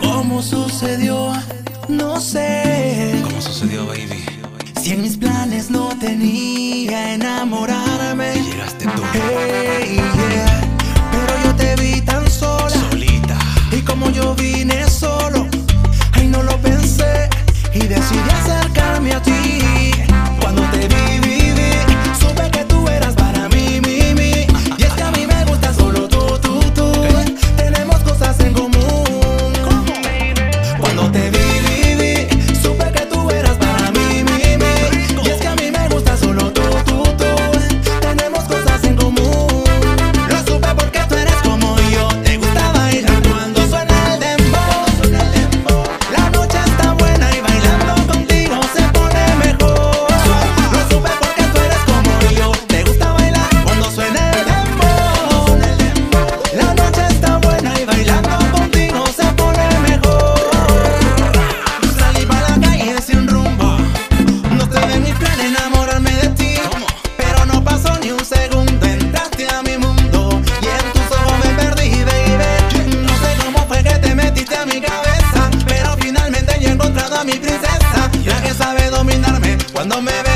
¿Cómo sucedió? No sé. ¿Cómo sucedió, baby? Si en mis planes no tenía enamorar. Cuando te vi. Cuando me ve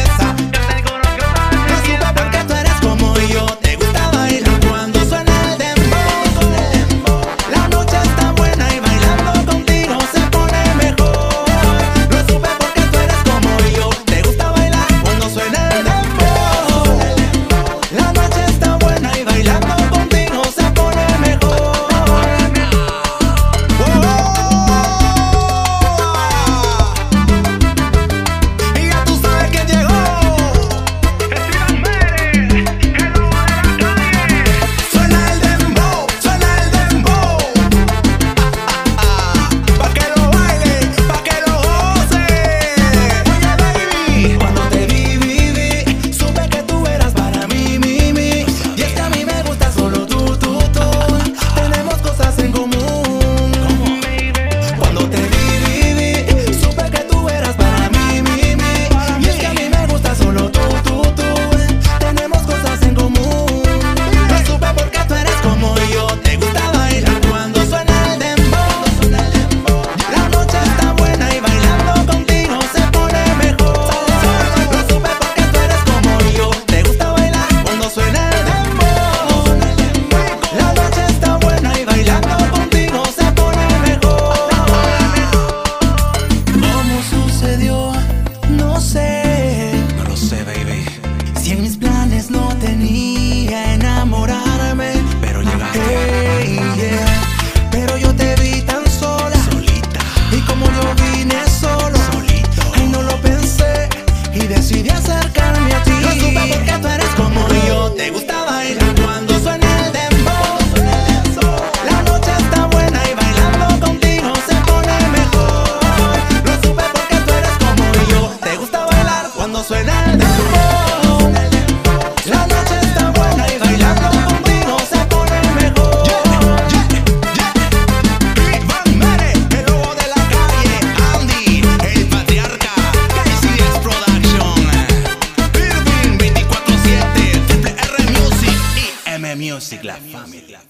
y decidí acercarme a ti. Lo supe porque tú eres como yo, te gusta bailar cuando suena el dembow. La noche está buena y bailando contigo se pone mejor. Lo supe porque tú eres como yo, te gusta bailar cuando suena el dembow. Music, la familia.